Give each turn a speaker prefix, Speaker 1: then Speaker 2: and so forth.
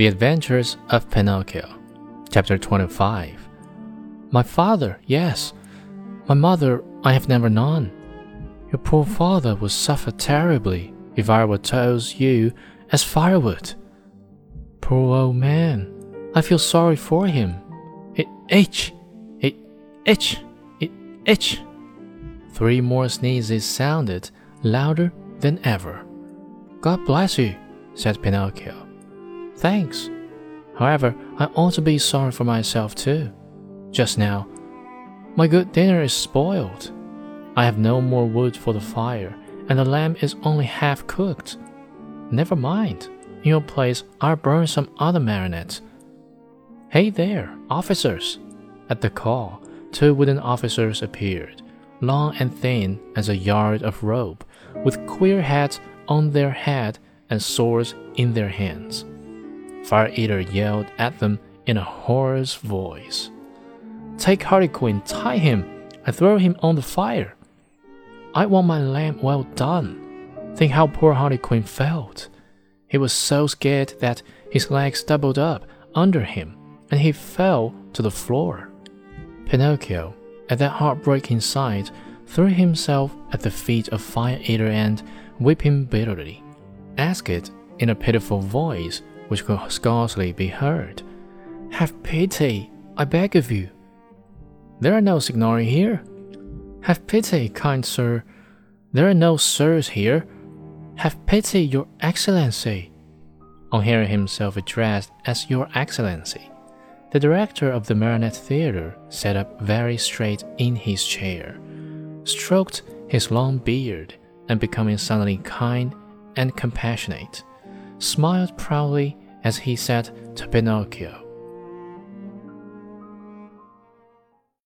Speaker 1: The Adventures of Pinocchio, Chapter 25. My father, yes. My mother, I have never known. Your poor father would suffer terribly if I were to use you as firewood. Poor old man, I feel sorry for him. It itch, it itch, it itch. Three more sneezes sounded louder than ever. God bless you, said Pinocchio. Thanks. However, I ought to be sorry for myself too. Just now, my good dinner is spoiled. I have no more wood for the fire, and the lamb is only half cooked. Never mind. In your place, I'll burn some other marionette. Hey there, officers! At the call, two wooden officers appeared, long and thin as a yard of rope, with queer hats on their head and swords in their hands. Fire Eater yelled at them in a hoarse voice. Take Harlequin, tie him, and throw him on the fire. I want my lamb well done. Think how poor Harlequin felt. He was so scared that his legs doubled up under him, and he fell to the floor. Pinocchio, at that heartbreaking sight, threw himself at the feet of Fire Eater and, weeping bitterly, asked in a pitiful voice which could scarcely be heard. Have pity, I beg of you. There are no signori here. Have pity, kind sir. There are no sirs here. Have pity, your excellency. On hearing himself addressed as your excellency, the director of the Marionette Theater sat up very straight in his chair, stroked his long beard, and becoming suddenly kind and compassionate, smiled proudly as he said to Pinocchio,